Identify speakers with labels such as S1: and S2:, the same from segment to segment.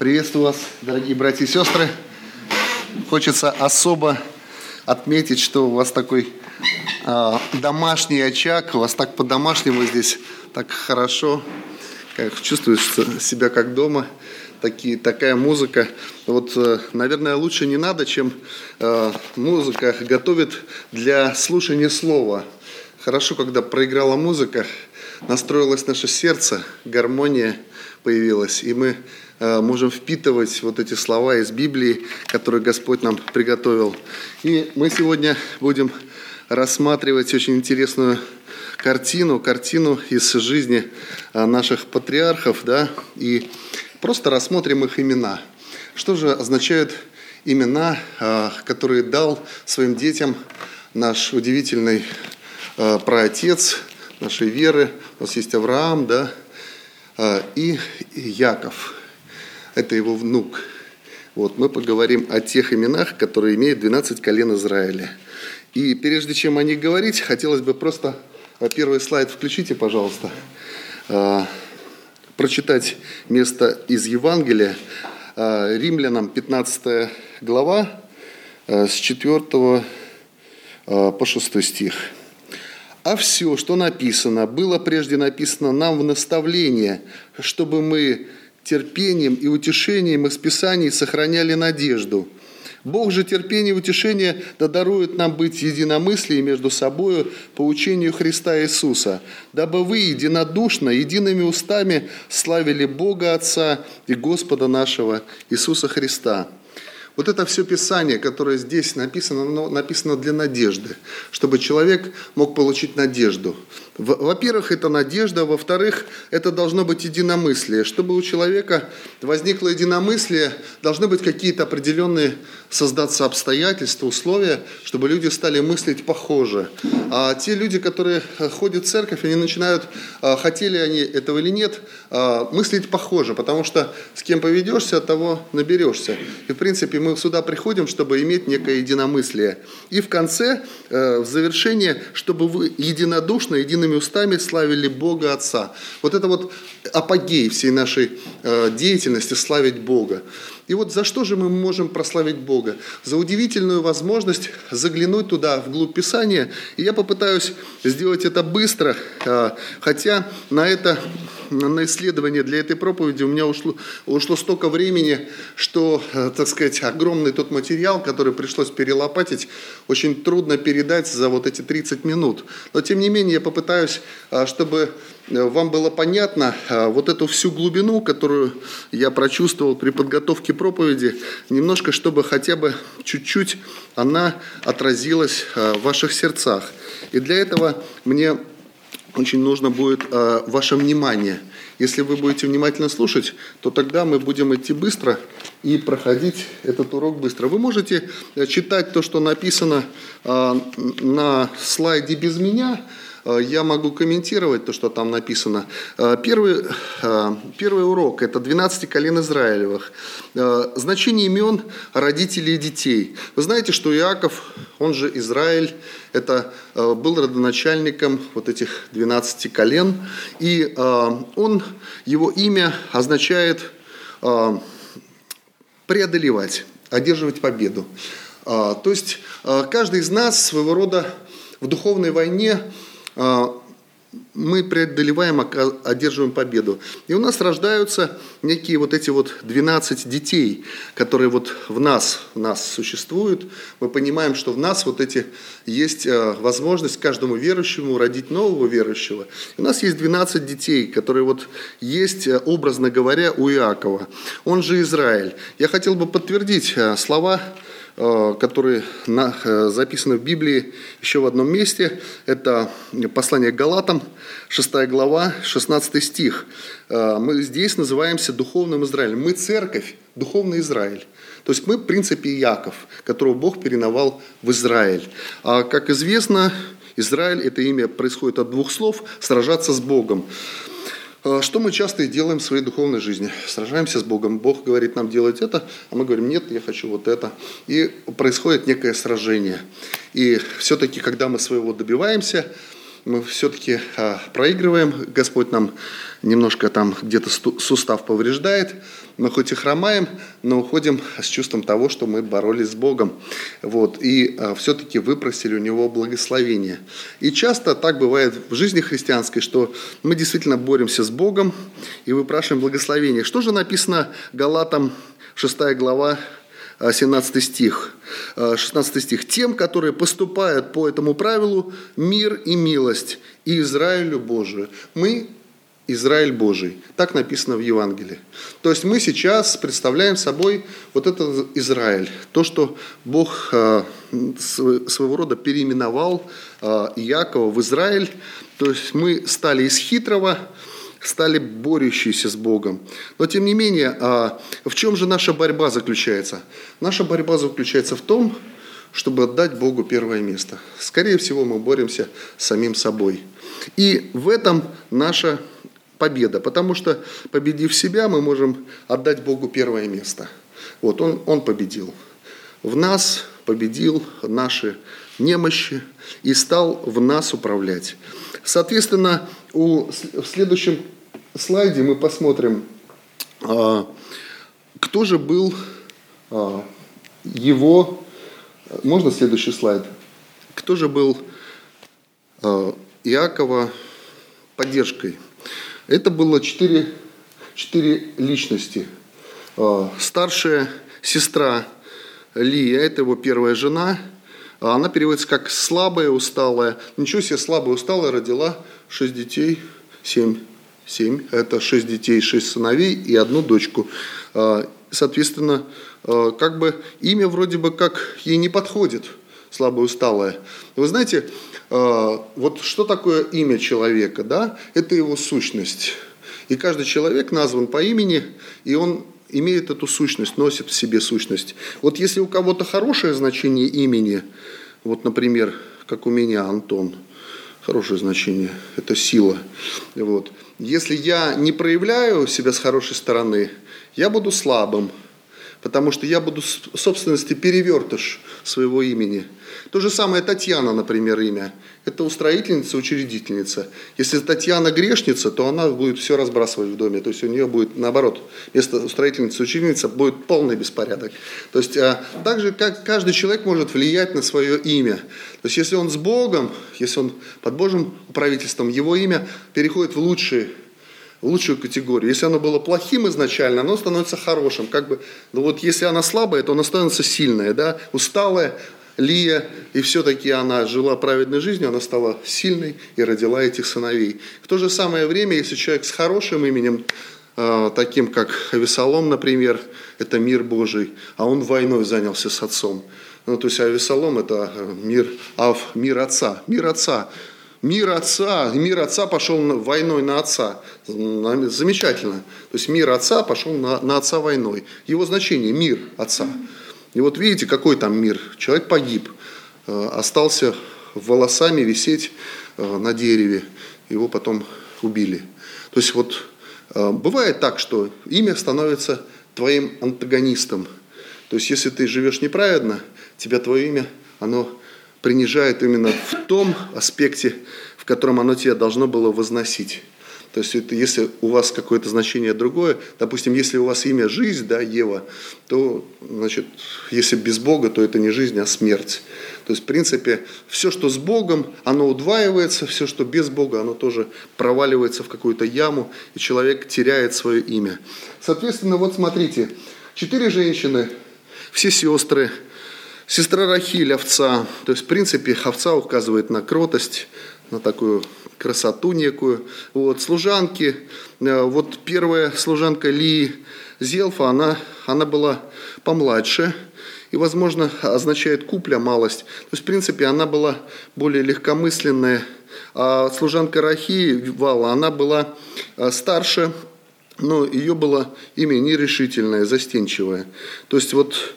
S1: Приветствую вас, дорогие братья и сестры. Хочется особо отметить, что у вас такой э, домашний очаг, у вас так по-домашнему здесь, так хорошо, как чувствуешь себя как дома, такие, такая музыка. Вот, э, наверное, лучше не надо, чем э, музыка готовит для слушания слова. Хорошо, когда проиграла музыка, настроилось наше сердце, гармония появилась, и мы Э, можем впитывать вот эти слова из Библии, которые Господь нам приготовил. И мы сегодня будем рассматривать очень интересную картину, картину из жизни э, наших патриархов, да, и просто рассмотрим их имена. Что же означают имена, э, которые дал своим детям наш удивительный праотец нашей веры. У нас есть Авраам, да, и Яков это его внук. Вот, мы поговорим о тех именах, которые имеют 12 колен Израиля. И прежде чем о них говорить, хотелось бы просто первый слайд включите, пожалуйста, а, прочитать место из Евангелия, а, Римлянам 15 глава, а, с 4 по 6 стих. «А все, что написано, было прежде написано нам в наставление, чтобы мы терпением и утешением из Писаний сохраняли надежду. Бог же терпение и утешение да дарует нам быть единомыслием между собою по учению Христа Иисуса, дабы вы единодушно, едиными устами славили Бога Отца и Господа нашего Иисуса Христа. Вот это все Писание, которое здесь написано, оно написано для надежды, чтобы человек мог получить надежду. Во-первых, это надежда, во-вторых, это должно быть единомыслие. Чтобы у человека возникло единомыслие, должны быть какие-то определенные создаться обстоятельства, условия, чтобы люди стали мыслить похоже. А те люди, которые ходят в церковь, они начинают, а, хотели они этого или нет, а, мыслить похоже, потому что с кем поведешься, того наберешься. И, в принципе, мы сюда приходим, чтобы иметь некое единомыслие. И в конце, э, в завершение, чтобы вы единодушно, единым едиными устами славили Бога Отца. Вот это вот апогей всей нашей э, деятельности славить Бога. И вот за что же мы можем прославить Бога? За удивительную возможность заглянуть туда, вглубь Писания. И я попытаюсь сделать это быстро, э, хотя на это на исследование для этой проповеди у меня ушло, ушло столько времени, что, э, так сказать, огромный тот материал, который пришлось перелопатить, очень трудно передать за вот эти 30 минут. Но, тем не менее, я попытаюсь, э, чтобы вам было понятно вот эту всю глубину, которую я прочувствовал при подготовке проповеди, немножко, чтобы хотя бы чуть-чуть она отразилась в ваших сердцах. И для этого мне очень нужно будет э, ваше внимание. Если вы будете внимательно слушать, то тогда мы будем идти быстро и проходить этот урок быстро. Вы можете э, читать то, что написано э, на слайде без меня, Э, я могу комментировать то, что там написано. Э, первый, э, первый урок – это 12 колен Израилевых. Значение имен родителей и детей. Вы знаете, что Иаков, он же Израиль, это был родоначальником вот этих 12 колен, и он, его имя означает преодолевать, одерживать победу. То есть каждый из нас своего рода в духовной войне мы преодолеваем, одерживаем победу. И у нас рождаются некие вот эти вот 12 детей, которые вот в нас, в нас существуют. Мы понимаем, что в нас вот эти есть а, возможность каждому верующему родить нового верующего. У нас есть 12 детей, которые вот есть, а, образно говоря, у Иакова. Он же Израиль. Я хотел бы подтвердить слова которые э, записаны в Библии еще в одном месте. Это послание к Галатам, 6 глава, 16 стих. Э, мы здесь называемся духовным Израилем. Мы церковь, духовный Израиль. То есть мы, в принципе, Яков, которого Бог переновал в Израиль. А как известно, Израиль, это имя происходит от двух слов «сражаться с Богом». А, что мы часто и делаем в своей духовной жизни? Сражаемся с Богом. Бог говорит нам делать это, а мы говорим, нет, я хочу вот это. И происходит некое сражение. И все-таки, когда мы своего добиваемся, мы все-таки проигрываем. Господь нам немножко там где-то сустав повреждает. Мы хоть и хромаем, но уходим с чувством того, что мы боролись с Богом. Вот, и все-таки выпросили у Него благословение. И часто так бывает в жизни христианской, что мы действительно боремся с Богом и выпрашиваем благословение. Что же написано Галатам 6 глава 17 стих, 16 стих. «Тем, которые поступают по этому правилу, мир и милость, и Израилю Божию». Мы Израиль Божий. Так написано в Евангелии. То есть мы сейчас представляем собой вот этот Израиль. То, что Бог э, своего рода переименовал э, Иакова в Израиль. То есть мы стали из хитрого, стали борющиеся с Богом. Но тем не менее, а, в чем же наша борьба заключается? Наша борьба заключается в том, чтобы отдать Богу первое место. Скорее всего, мы боремся с самим собой. И в этом наша победа, потому что, победив себя, мы можем отдать Богу первое место. Вот, Он, он победил. В нас победил наши немощи и стал в нас управлять. Соответственно, у, в следующем слайде мы посмотрим, а, кто же был а, его... Можно следующий слайд? Кто же был а, Иакова поддержкой? Это было четыре, четыре личности. Старшая сестра Лия, это его первая жена, она переводится как слабая, усталая. Ничего себе, слабая, усталая, родила шесть детей, семь семь. Это шесть детей, шесть сыновей и одну дочку. А, соответственно, а, как бы имя вроде бы как ей не подходит, слабо усталое. Вы знаете, а, вот что такое имя человека, да? Это его сущность. И каждый человек назван по имени, и он имеет эту сущность, носит в себе сущность. Вот если у кого-то хорошее значение имени, вот, например, как у меня Антон – хорошее значение, это сила. Вот. Если я не проявляю себя с хорошей стороны, я буду слабым, потому что я буду в собственности перевертыш своего имени. То же самое Татьяна, например, имя. Это устроительница, учредительница. Если Татьяна грешница, то она будет все разбрасывать в доме. То есть у нее будет, наоборот, вместо устроительницы, учительница будет полный беспорядок. То есть а, так же, как каждый человек может влиять на свое имя. То есть если он с Богом, если он под Божьим правительством, его имя переходит в лучшие лучшую категорию. Если оно было плохим изначально, оно становится хорошим. Как бы, ну вот если она слабая, то она становится сильная, да? усталая, Лия, и все-таки она жила праведной жизнью, она стала сильной и родила этих сыновей. В то же самое время, если человек с хорошим именем, э, таким как Авесолом, например, это мир Божий, а он войной занялся с отцом. Ну, то есть Авесолом – это мир, ав, мир отца, мир отца. Мир отца, мир отца пошел войной на отца. Замечательно. То есть мир отца пошел на, на отца войной. Его значение – мир отца. И вот видите, какой там мир. Человек погиб, э, остался волосами висеть э, на дереве, его потом убили. То есть вот э, бывает так, что имя становится твоим антагонистом. То есть если ты живешь неправедно, тебя твое имя, оно принижает именно в том аспекте, в котором оно тебя должно было возносить. То есть это, если у вас какое-то значение другое, допустим, если у вас имя жизнь, да, Ева, то, значит, если без Бога, то это не жизнь, а смерть. То есть, в принципе, все, что с Богом, оно удваивается, все, что без Бога, оно тоже проваливается в какую-то яму, и человек теряет свое имя. Соответственно, вот смотрите, четыре женщины, все сестры, Сестра Рахиль, овца. То есть, в принципе, овца указывает на кротость, на такую красоту некую. Вот, служанки. Э, вот первая служанка Ли Зелфа, она, она была помладше. И, возможно, означает купля, малость. То есть, в принципе, она была более легкомысленная. А служанка Рахи, Вала, она была э, старше, но ее было имя нерешительное, застенчивое. То есть, вот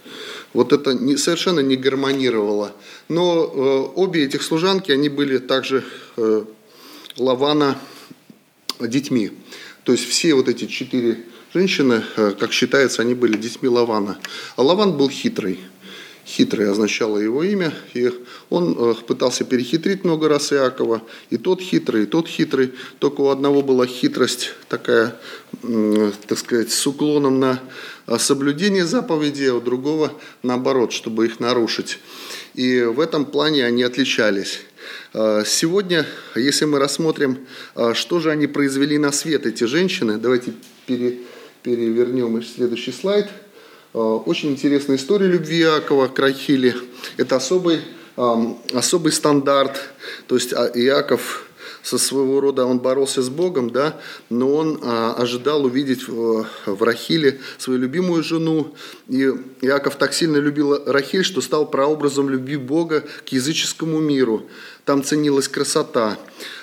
S1: вот это не, совершенно не гармонировало. Но э, обе этих служанки, они были также э, Лавана детьми. То есть все вот эти четыре женщины, э, как считается, они были детьми Лавана. А Лаван был хитрый. Хитрый означало его имя, и он э, пытался перехитрить много раз Иакова, и тот хитрый, и тот хитрый, только у одного была хитрость такая, так сказать, с уклоном на э, соблюдение заповедей, а у другого наоборот, чтобы их нарушить. И в этом плане они отличались. Э, сегодня, если мы рассмотрим, что же они произвели на свет, эти женщины, давайте перевернем следующий слайд – Э, очень интересная история любви Иакова к Рахиле. Это особый, особый стандарт. То есть а, Иаков со своего рода он боролся с Богом, да, но он а, ожидал увидеть в, в Рахиле свою любимую жену. И Иаков так сильно любил Рахиль, что стал прообразом любви Бога к языческому миру. Там ценилась красота.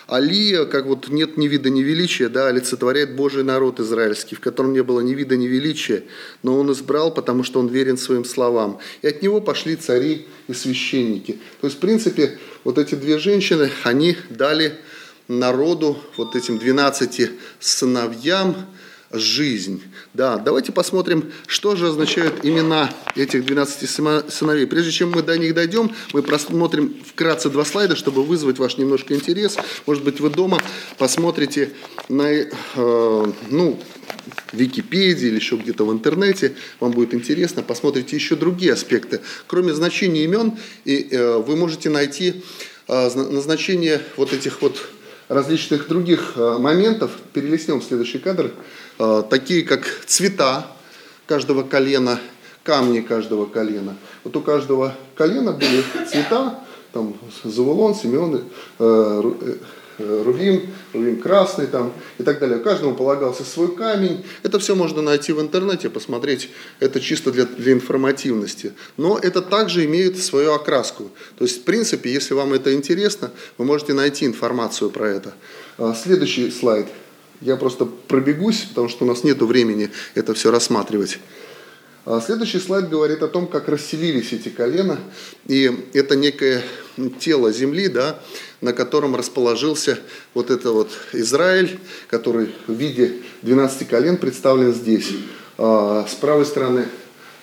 S1: Алия, как вот нет ни вида, ни величия, да, олицетворяет Божий народ израильский, в котором не было ни вида, ни величия, но он избрал, потому что он верен своим словам. И от него пошли цари и священники. То есть, в принципе, вот эти две женщины, они дали народу, вот этим 12 сыновьям, жизнь. Да, давайте посмотрим, что же означают имена этих 12 сыновей. Прежде чем мы до них дойдем, мы просмотрим вкратце два слайда, чтобы вызвать ваш немножко интерес. Может быть, вы дома посмотрите на, э, ну, Википедии или еще где-то в интернете, вам будет интересно, посмотрите еще другие аспекты. Кроме значения имен, и, э, вы можете найти э, назначение вот этих вот различных других э, моментов. Перелистнем следующий кадр. Э, такие как цвета каждого колена, камни каждого колена. Вот у каждого колена были цвета, там Завулон, Симеон, э, Э, рубин, рубин красный там и так далее. Каждому полагался свой камень. Это все можно найти в интернете, посмотреть. Это чисто для, для информативности. Но это также имеет свою окраску. То есть, в принципе, если вам это интересно, вы можете найти информацию про это. А, следующий слайд. Я просто пробегусь, потому что у нас нет времени это все рассматривать. А, следующий слайд говорит о том, как расселились эти колена. И это некое тело земли, да, на котором расположился вот это вот Израиль, который в виде 12 колен представлен здесь. А, с правой стороны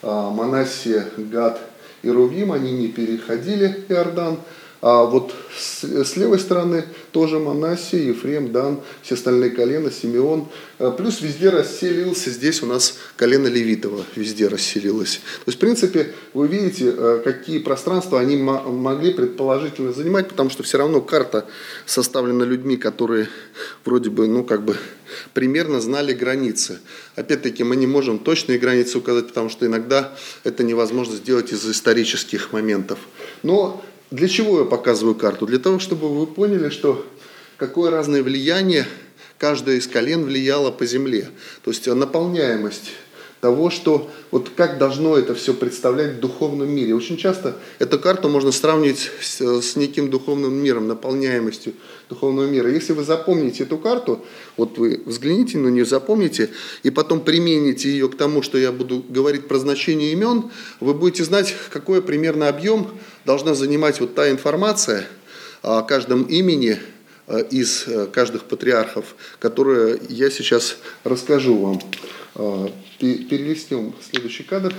S1: а, Манасия, Гад и Рувим, они не переходили Иордан, а вот с, с левой стороны тоже Манасия, Ефрем, Дан, все остальные колена, Симеон. А, плюс везде расселился, здесь у нас колено Левитова везде расселилось. То есть, в принципе, вы видите, а, какие пространства они могли предположительно занимать, потому что все равно карта составлена людьми, которые вроде бы, ну, как бы примерно знали границы. Опять-таки, мы не можем точные границы указать, потому что иногда это невозможно сделать из-за исторических моментов. Но для чего я показываю карту? Для того, чтобы вы поняли, что какое разное влияние каждое из колен влияло по земле. То есть наполняемость того, что вот как должно это все представлять в духовном мире. Очень часто эту карту можно сравнить с, с неким духовным миром, наполняемостью духовного мира. Если вы запомните эту карту, вот вы взгляните на нее, запомните, и потом примените ее к тому, что я буду говорить про значение имен, вы будете знать, какой примерно объем должна занимать вот та информация о каждом имени э, из э, каждых патриархов, которую я сейчас расскажу вам. Э, перелистнем следующий кадр.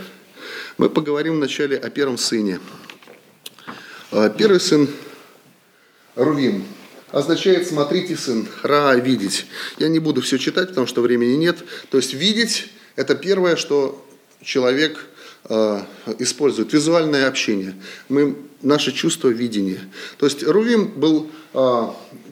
S1: Мы поговорим вначале о первом сыне. Первый сын Рувим означает «смотрите, сын», «ра» – «видеть». Я не буду все читать, потому что времени нет. То есть видеть – это первое, что человек – Э, используют визуальное общение, мы, наше чувство видения. То есть Рувим был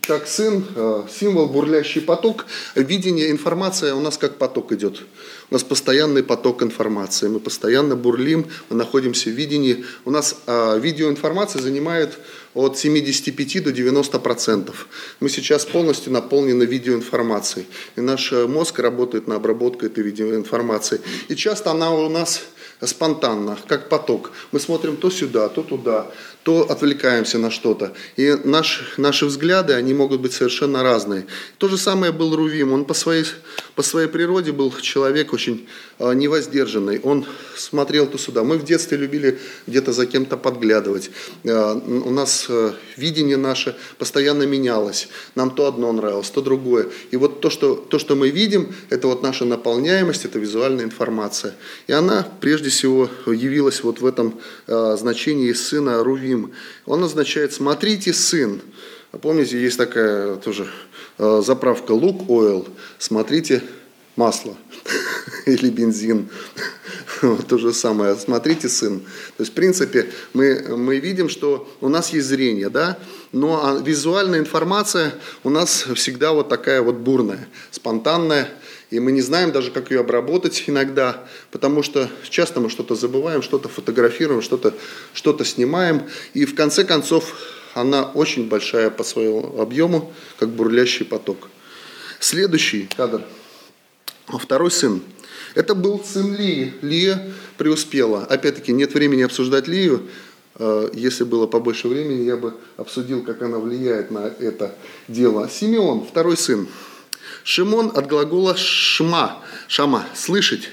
S1: как сын, э, символ бурлящий поток, видение, информация у нас как поток идет. У нас постоянный поток информации, мы постоянно бурлим, мы находимся в видении. У нас видеоинформация занимает от 75 до 90 процентов. Мы сейчас полностью наполнены видеоинформацией. И наш мозг работает на обработку этой видеоинформации. И часто она у нас спонтанно, как поток. Мы смотрим то сюда, то туда, то отвлекаемся на что-то. И наш, наши взгляды, они могут быть совершенно разные. То же самое был Рувим. Он по своей, по своей природе был человек очень э, невоздержанный. Он смотрел то сюда. Мы в детстве любили где-то за кем-то подглядывать. Э, у нас э, видение наше постоянно менялось. Нам то одно нравилось, то другое. И вот то, что, то, что мы видим, это вот наша наполняемость, это визуальная информация. И она прежде всего явилось вот в этом э, значении сына Рувим. Он означает «смотрите, сын». Помните, есть такая тоже э, заправка лук oil, смотрите, масло или бензин. То же самое. Смотрите, сын. То есть, в принципе, мы, мы видим, что у нас есть зрение, да, но а визуальная информация у нас всегда вот такая вот бурная, спонтанная, и мы не знаем даже, как ее обработать иногда, потому что часто мы что-то забываем, что-то фотографируем, что-то что снимаем, и в конце концов она очень большая по своему объему, как бурлящий поток. Следующий кадр. Второй сын. Это был сын Лии. Лия преуспела. Опять-таки, нет времени обсуждать Лию. Э, если было побольше времени, я бы обсудил, как она влияет на это дело. Симеон, второй сын. Шимон от глагола шма, шама, слышать.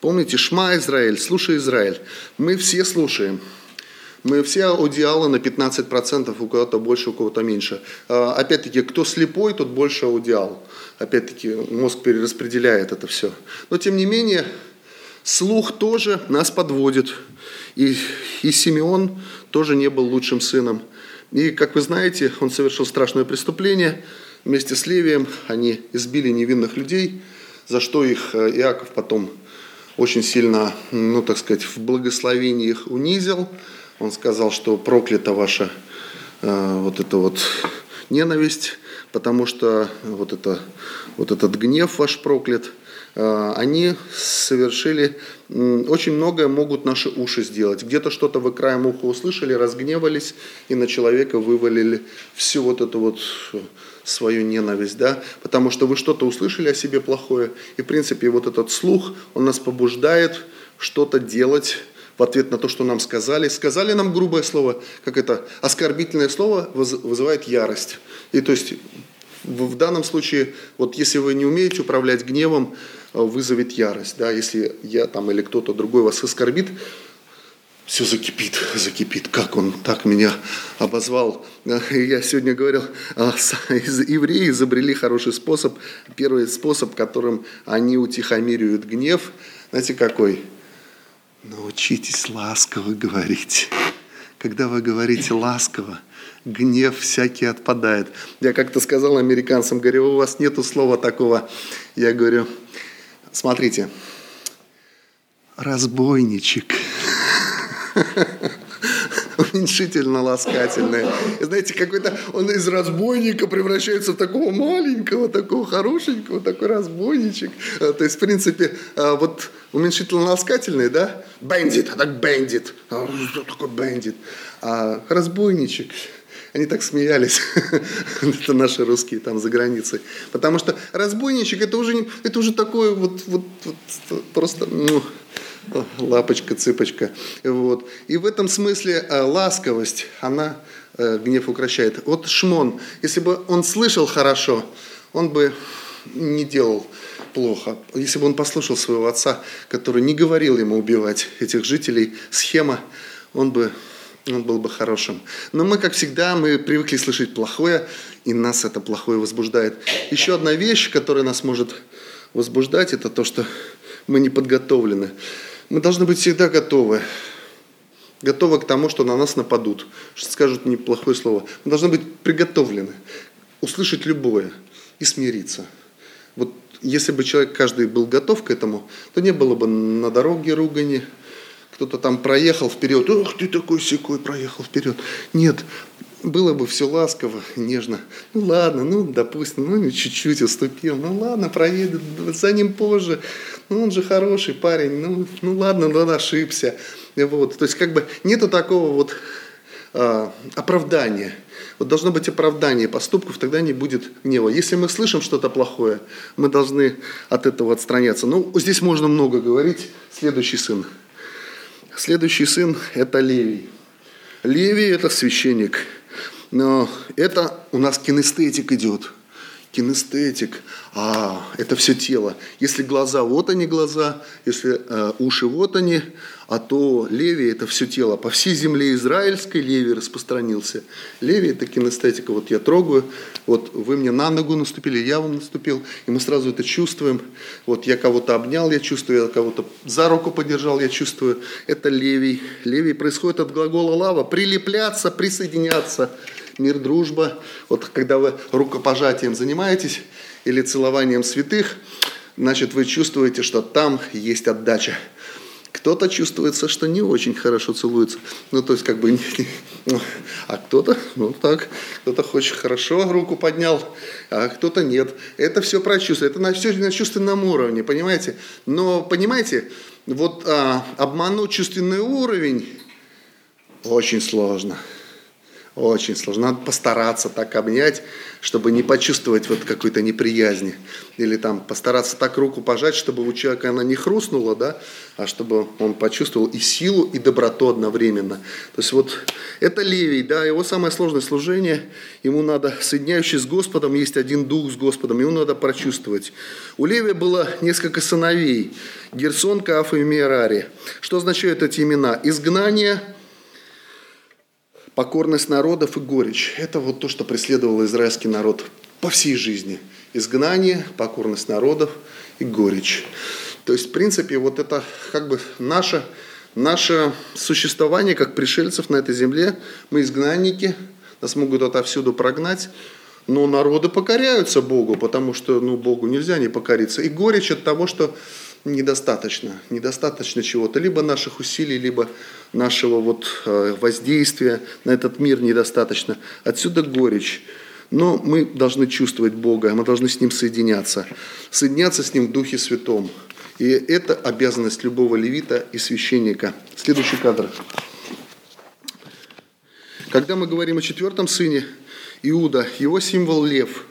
S1: Помните, шма Израиль, слушай Израиль. Мы все слушаем. Мы все аудиалы на 15%, у кого-то больше, у кого-то меньше. А, опять-таки, кто слепой, тот больше аудиал. Опять-таки, мозг перераспределяет это все. Но, тем не менее, слух тоже нас подводит. И, и Симеон тоже не был лучшим сыном. И, как вы знаете, он совершил страшное преступление. Вместе с Левием они избили невинных людей, за что их э, Иаков потом очень сильно, ну, так сказать, в благословении их унизил. Он сказал, что проклята ваша э, вот эта вот ненависть, потому что вот, это, вот этот гнев ваш проклят. Э, они совершили, очень многое могут наши уши сделать. Где-то что-то вы краем уха услышали, разгневались и на человека вывалили всю вот эту вот свою ненависть, да, потому что вы что-то услышали о себе плохое, и в принципе вот этот слух, он нас побуждает что-то делать в ответ на то, что нам сказали. Сказали нам грубое слово, как это, оскорбительное слово вызывает ярость. И то есть в данном случае, вот если вы не умеете управлять гневом, э, вызовет ярость. Да? Если я там или кто-то другой вас оскорбит, все закипит, закипит, как он так меня обозвал. Я сегодня говорил, а, евреи изобрели хороший способ, первый способ, которым они утихомиривают гнев, знаете какой? Научитесь ласково говорить. Когда вы говорите ласково, гнев всякий отпадает. Я как-то сказал американцам, говорю, у вас нету слова такого. Я говорю, смотрите, разбойничек. уменьшительно-ласкательное. знаете, какой-то он из разбойника превращается в такого маленького, такого хорошенького, такой разбойничек. А, то есть, в принципе, а, вот уменьшительно-ласкательный, да, бандит, а так бандит. А, что такое бандит? А разбойничек. Они так смеялись, это наши русские там за границей. Потому что разбойничек это уже, это уже такое вот, вот, вот просто, ну, лапочка, цыпочка. Вот. И в этом смысле э, ласковость, она э, гнев укращает. Вот Шмон, если бы он слышал хорошо, он бы не делал плохо. Если бы он послушал своего отца, который не говорил ему убивать этих жителей, схема, он бы он был бы хорошим. Но мы, как всегда, мы привыкли слышать плохое, и нас это плохое возбуждает. Еще одна вещь, которая нас может возбуждать, это то, что мы не подготовлены. Мы должны быть всегда готовы. Готовы к тому, что на нас нападут, что скажут неплохое слово. Мы должны быть приготовлены, услышать любое и смириться. Вот если бы человек каждый был готов к этому, то не было бы на дороге ругани, кто-то там проехал вперед, ох, ты такой секой проехал вперед. Нет, было бы все ласково, нежно. Ну ладно, ну допустим, ну чуть-чуть уступил. Ну ладно, проедет за ним позже. Ну он же хороший парень. Ну, ну ладно, ну он ошибся. Вот. То есть как бы нету такого вот а, оправдания. Вот должно быть оправдание поступков, тогда не будет гнева. Если мы слышим что-то плохое, мы должны от этого отстраняться. Ну, здесь можно много говорить. Следующий сын. Следующий сын – это Левий. Левий – это священник – но это у нас кинестетик идет. кинестетик, а это все тело. Если глаза, вот они глаза, если э, уши, вот они, а то леви – это все тело. По всей земле израильской леви распространился. Леви – это кинестетика. Вот я трогаю, вот вы мне на ногу наступили, я вам наступил, и мы сразу это чувствуем. Вот я кого-то обнял, я чувствую, я кого-то за руку подержал, я чувствую. Это левий. Левий происходит от глагола лава – прилепляться, присоединяться – мир, дружба. Вот когда вы рукопожатием занимаетесь или целованием святых, значит, вы чувствуете, что там есть отдача. Кто-то чувствуется, что не очень хорошо целуется. Ну, то есть, как бы, а кто-то, ну, так, кто-то хочет хорошо руку поднял, а кто-то нет. Это все про чувства. Это на, все на чувственном уровне, понимаете? Но, понимаете, вот а, обмануть чувственный уровень очень сложно. Очень сложно. Надо постараться так обнять, чтобы не почувствовать вот какой-то неприязни. Или там постараться так руку пожать, чтобы у человека она не хрустнула, да, а чтобы он почувствовал и силу, и доброту одновременно. То есть вот это Левий, да, его самое сложное служение, ему надо, соединяющий с Господом, есть один дух с Господом, ему надо прочувствовать. У Левия было несколько сыновей, Герсон, Кааф и Мерари. Что означают эти имена? Изгнание – покорность народов и горечь. Это вот то, что преследовал израильский народ по всей жизни. Изгнание, покорность народов и горечь. То есть, в принципе, вот это как бы наше, наше существование как пришельцев на этой земле. Мы изгнанники, нас могут отовсюду прогнать, но народы покоряются Богу, потому что ну, Богу нельзя не покориться. И горечь от того, что недостаточно, недостаточно чего-то, либо наших усилий, либо нашего вот э, воздействия на этот мир недостаточно. Отсюда горечь. Но мы должны чувствовать Бога, мы должны с Ним соединяться, соединяться с Ним в Духе Святом. И это обязанность любого левита и священника. Следующий кадр. Когда мы говорим о четвертом сыне, Иуда, его символ лев.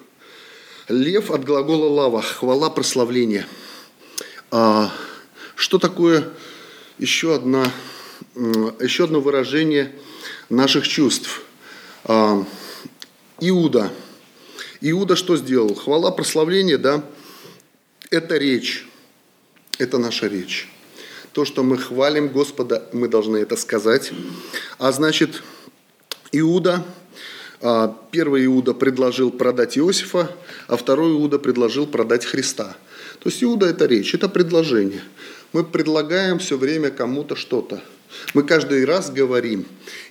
S1: Лев от глагола лава, хвала, прославление – а, что такое еще, одна, еще одно выражение наших чувств? А, Иуда. Иуда что сделал? Хвала, прославление, да? Это речь. Это наша речь. То, что мы хвалим Господа, мы должны это сказать. А значит, Иуда, а, первый Иуда предложил продать Иосифа, а второй Иуда предложил продать Христа – то есть Иуда – это речь, это предложение. Мы предлагаем все время кому-то что-то. Мы каждый раз говорим.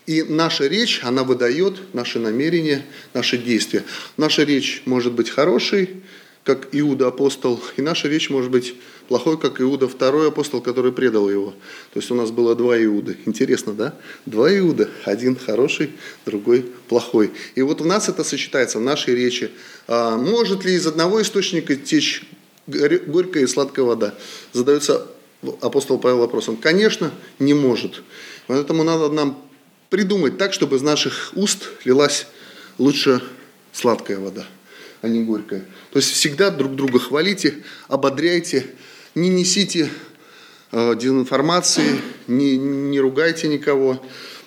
S1: И наша речь, она выдает наши намерения, наши действия. Наша речь может быть хорошей, как Иуда апостол, и наша речь может быть плохой, как Иуда второй апостол, который предал его. То есть у нас было два Иуды. Интересно, да? Два Иуда. Один хороший, другой плохой. И вот у нас это сочетается в нашей речи. А может ли из одного источника течь горькая и сладкая вода. Задается апостол Павел вопросом. Конечно, не может. Поэтому надо нам придумать так, чтобы из наших уст лилась лучше сладкая вода, а не горькая. То есть всегда друг друга хвалите, ободряйте, не несите э, дезинформации, не, не ругайте никого,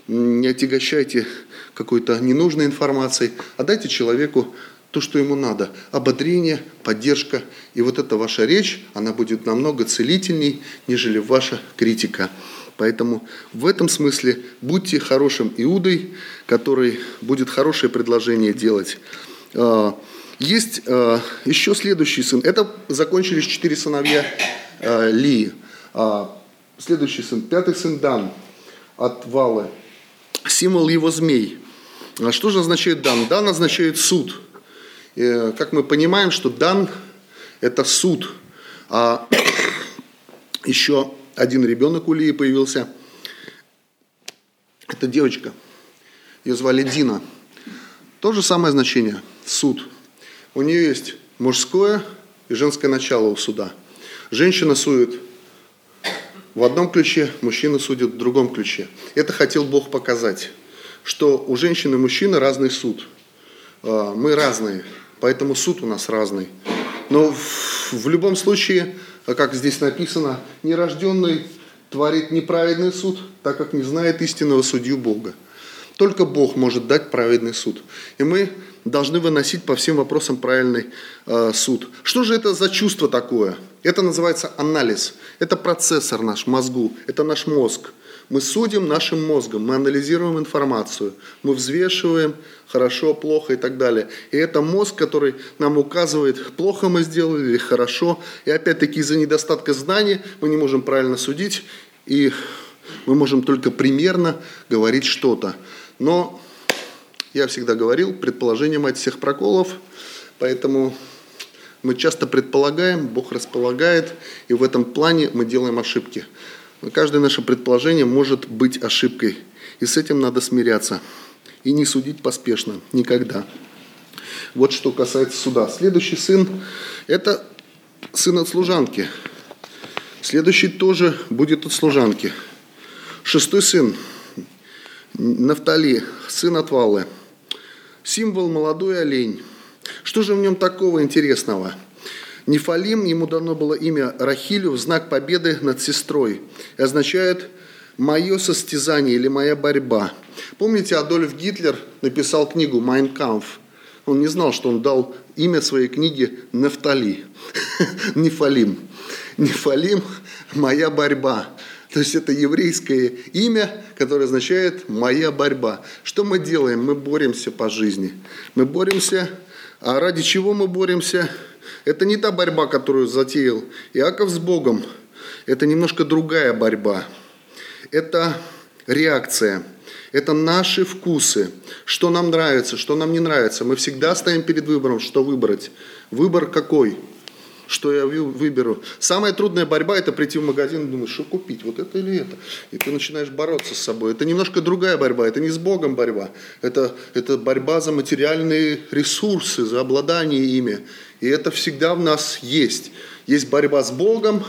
S1: не отягощайте какой-то ненужной информацией, а дайте человеку то, что ему надо. Ободрение, поддержка. И вот эта ваша речь, она будет намного целительней, нежели ваша критика. Поэтому в этом смысле будьте хорошим Иудой, который будет хорошее предложение делать. А, есть а, еще следующий сын. Это закончились четыре сыновья а, Лии. Следующий сын, пятый сын Дан от Валы. Символ его змей. Что же означает Дан? Дан означает суд. Э, как мы понимаем, что дан – это суд, а еще один ребенок у Лии появился. Это девочка, ее звали Дина. То же самое значение – суд. У нее есть мужское и женское начало у суда. Женщина судит в одном ключе, мужчина судит в другом ключе. Это хотел Бог показать, что у женщины и мужчины разный суд. А, мы разные. Поэтому суд у нас разный. Но в, в любом случае, как здесь написано, нерожденный творит неправедный суд, так как не знает истинного судью Бога. Только Бог может дать праведный суд. И мы должны выносить по всем вопросам правильный э, суд. Что же это за чувство такое? Это называется анализ. Это процессор наш мозгу, это наш мозг. Мы судим нашим мозгом, мы анализируем информацию, мы взвешиваем хорошо, плохо и так далее. И это мозг, который нам указывает, плохо мы сделали или хорошо. И опять-таки из-за недостатка знаний мы не можем правильно судить, и мы можем только примерно говорить что-то. Но я всегда говорил, предположение мать всех проколов, поэтому мы часто предполагаем, Бог располагает, и в этом плане мы делаем ошибки. Каждое наше предположение может быть ошибкой, и с этим надо смиряться. И не судить поспешно, никогда. Вот что касается суда. Следующий сын – это сын от служанки. Следующий тоже будет от служанки. Шестой сын – Нафтали, сын от Валы. Символ – молодой олень. Что же в нем такого интересного – Нефалим, ему дано было имя Рахилю в знак победы над сестрой. И означает «мое состязание» или «моя борьба». Помните, Адольф Гитлер написал книгу «Майн Кампф». Он не знал, что он дал имя своей книге Нефтали, Нефалим. Нефалим – «моя борьба». То есть это еврейское имя, которое означает «моя борьба». Что мы делаем? Мы боремся по жизни. Мы боремся, а ради чего мы боремся – это не та борьба, которую затеял Иаков с Богом. Это немножко другая борьба. Это реакция. Это наши вкусы. Что нам нравится, что нам не нравится. Мы всегда стоим перед выбором, что выбрать. Выбор какой? что я выберу. Самая трудная борьба – это прийти в магазин и думать, что купить, вот это или это. И ты начинаешь бороться с собой. Это немножко другая борьба, это не с Богом борьба. Это, это борьба за материальные ресурсы, за обладание ими. И это всегда в нас есть. Есть борьба с Богом,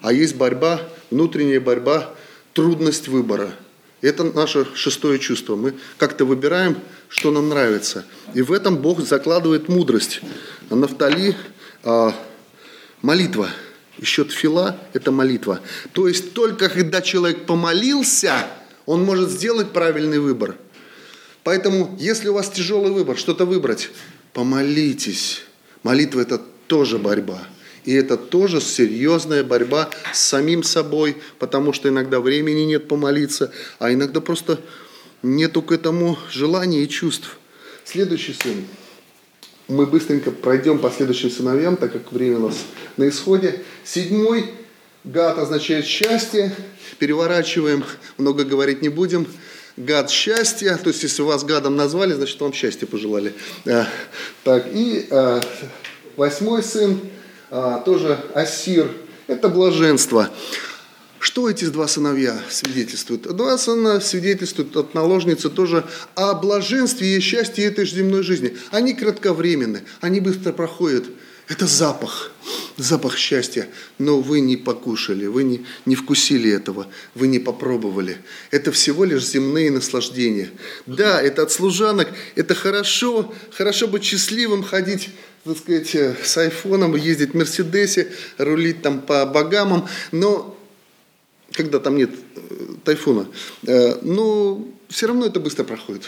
S1: а есть борьба, внутренняя борьба, трудность выбора. Это наше шестое чувство. Мы как-то выбираем, что нам нравится. И в этом Бог закладывает мудрость. А Нафтали а, молитва. Еще тфила – это молитва. То есть только когда человек помолился, он может сделать правильный выбор. Поэтому, если у вас тяжелый выбор, что-то выбрать, помолитесь. Молитва – это тоже борьба. И это тоже серьезная борьба с самим собой, потому что иногда времени нет помолиться, а иногда просто нету к этому желания и чувств. Следующий сын – мы быстренько пройдем по следующим сыновьям, так как время у нас на исходе. Седьмой гад означает счастье. Переворачиваем, много говорить не будем. Гад счастья, то есть если вас гадом назвали, значит вам счастье пожелали. А, так, и а, восьмой сын, а, тоже Асир, это блаженство. Что эти два сыновья свидетельствуют? Два сына свидетельствуют от наложницы тоже о блаженстве и счастье этой же земной жизни. Они кратковременны, они быстро проходят. Это запах, запах счастья. Но вы не покушали, вы не, не вкусили этого, вы не попробовали. Это всего лишь земные наслаждения. Да, это от служанок, это хорошо, хорошо быть счастливым, ходить так сказать, с айфоном, ездить в Мерседесе, рулить там по богамам, но когда там нет э, тайфуна. Э, но все равно это быстро проходит.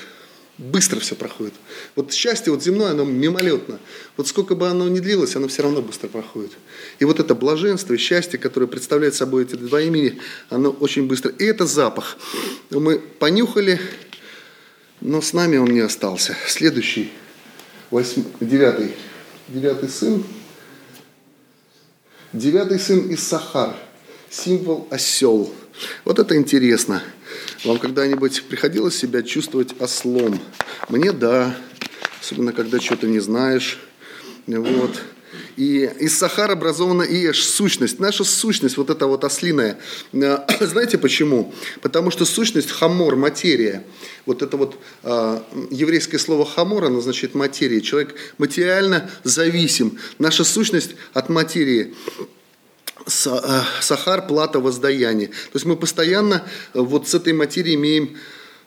S1: Быстро все проходит. Вот счастье вот земное, оно мимолетно. Вот сколько бы оно ни длилось, оно все равно быстро проходит. И вот это блаженство и счастье, которое представляет собой эти два имени, оно очень быстро. И это запах. Мы понюхали, но с нами он не остался. Следующий, восьм... девятый, девятый сын. Девятый сын из Сахар – символ осел. Вот это интересно. Вам когда-нибудь приходилось себя чувствовать ослом? Мне да, особенно когда что-то не знаешь. Вот. И Иссахар образована יש, сущность. Наша сущность, вот эта вот ослиная. А, знаете почему? Потому что сущность хамор, материя. Вот это вот э, еврейское слово хамор, оно значит материя. Человек материально зависим. Наша сущность от материи. Э, שכר, плата, воздаяние. То есть мы постоянно э, вот с этой материей имеем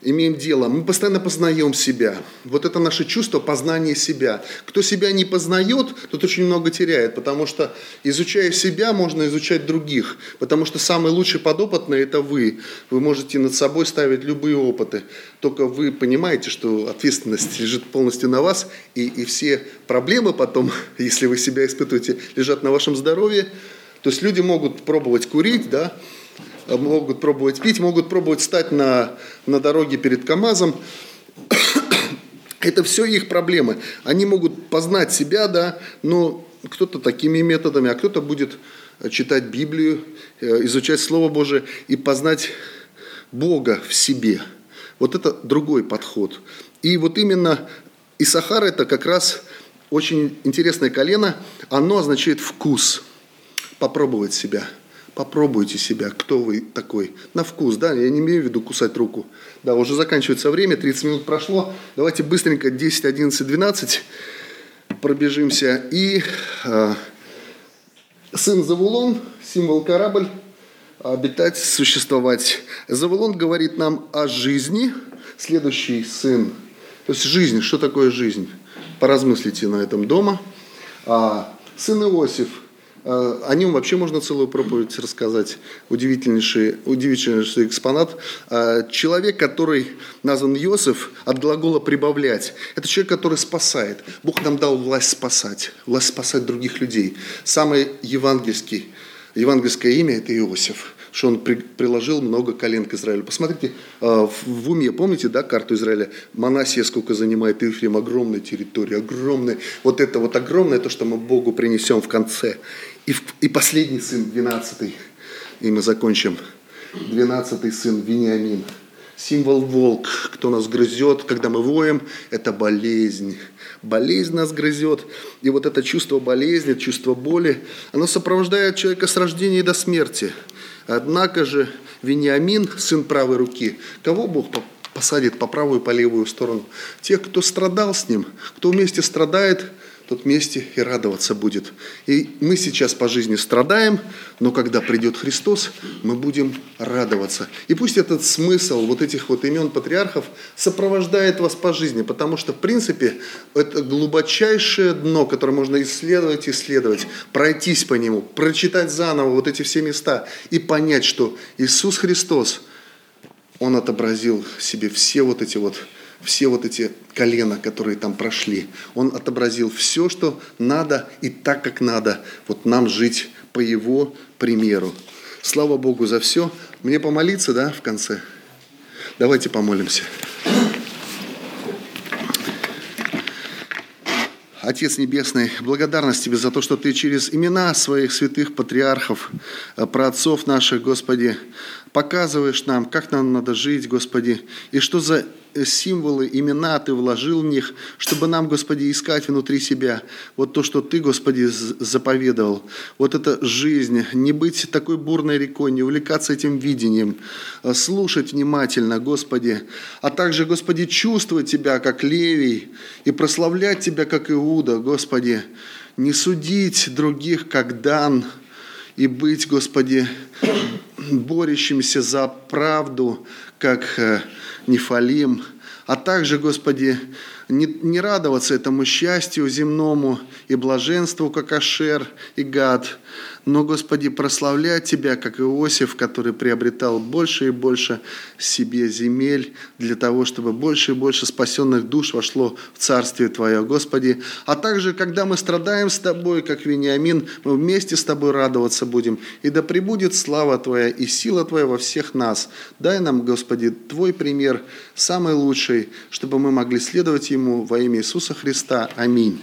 S1: имеем дело, мы постоянно познаем себя. Вот это наше чувство познания себя. Кто себя не познает, тот очень много теряет, потому что изучая себя, можно изучать других. Потому что самый лучший подопытный – это вы. Вы можете над собой ставить любые опыты. Только вы понимаете, что ответственность лежит полностью на вас, и, и все проблемы потом, если вы себя испытываете, лежат на вашем здоровье. То есть люди могут пробовать курить, да, могут пробовать пить, могут пробовать стать на, на дороге перед КАМАЗом. Это все их проблемы. Они могут познать себя, да, но кто-то такими методами, а кто-то будет читать Библию, э, изучать Слово Божие и познать Бога в себе. Вот это другой подход. И вот именно Исахар это как раз очень интересное колено. Оно означает вкус, попробовать себя – Попробуйте себя, кто вы такой. На вкус, да, я не имею в виду кусать руку. Да, уже заканчивается время, 30 минут прошло. Давайте быстренько 10, 11, 12 пробежимся. И э, сын Завулон, символ корабль, обитать, существовать. Завулон говорит нам о жизни, следующий сын. То есть жизнь, что такое жизнь? Поразмыслите на этом дома. А, сын Иосиф – о нем вообще можно целую проповедь рассказать. Удивительнейший, удивительнейший экспонат. Э, человек, который назван Иосиф, от глагола «прибавлять». Это человек, который спасает. Бог нам дал власть спасать, власть спасать других людей. Самый евангельский, евангельское имя – это Иосиф что он при, приложил много колен к Израилю. Посмотрите э, в уме, помните, да, карту Израиля? Манасия сколько занимает Ифрим, огромная территория, огромная. Вот это вот огромное, то, что мы Богу принесем в конце. И, и последний сын, двенадцатый, и мы закончим. Двенадцатый сын, Вениамин. Символ волк, кто нас грызет, когда мы воем, это болезнь. Болезнь нас грызет. И вот это чувство болезни, чувство боли, оно сопровождает человека с рождения до смерти. Однако же Вениамин, сын правой руки, кого Бог посадит по правую и по левую сторону? Тех, кто страдал с ним, кто вместе страдает – тот вместе и радоваться будет. И мы сейчас по жизни страдаем, но когда придет Христос, мы будем радоваться. И пусть этот смысл вот этих вот имен патриархов сопровождает вас по жизни, потому что, в принципе, это глубочайшее дно, которое можно исследовать, исследовать, пройтись по нему, прочитать заново вот эти все места и понять, что Иисус Христос, Он отобразил себе все вот эти вот все вот эти колена, которые там прошли. Он отобразил все, что надо и так, как надо. Вот нам жить по его примеру. Слава Богу за все. Мне помолиться, да, в конце? Давайте помолимся. Отец Небесный, благодарность Тебе за то, что Ты через имена своих святых патриархов, э, праотцов наших, Господи, показываешь нам, как нам надо жить, Господи, и что за символы, имена Ты вложил в них, чтобы нам, Господи, искать внутри себя вот то, что Ты, Господи, заповедовал. Вот эта жизнь, не быть такой бурной рекой, не увлекаться этим видением, а слушать внимательно, Господи, а также, Господи, чувствовать Тебя, как Левий, и прославлять Тебя, как Иуда, Господи, не судить других, как Дан, и быть, Господи, борющимся за правду, как э, Нефалим, а также, Господи, не, не радоваться этому счастью земному и блаженству, как Ашер и Гад, но, Господи, прославлять Тебя, как Иосиф, который приобретал больше и больше себе земель для того, чтобы больше и больше спасенных душ вошло в Царствие Твое, Господи. А также, когда мы страдаем с Тобой, как Вениамин, мы вместе с Тобой радоваться будем. И да пребудет слава Твоя и сила Твоя во всех нас. Дай нам, Господи, Твой пример самый лучший, чтобы мы могли следовать Ему во имя Иисуса Христа. Аминь.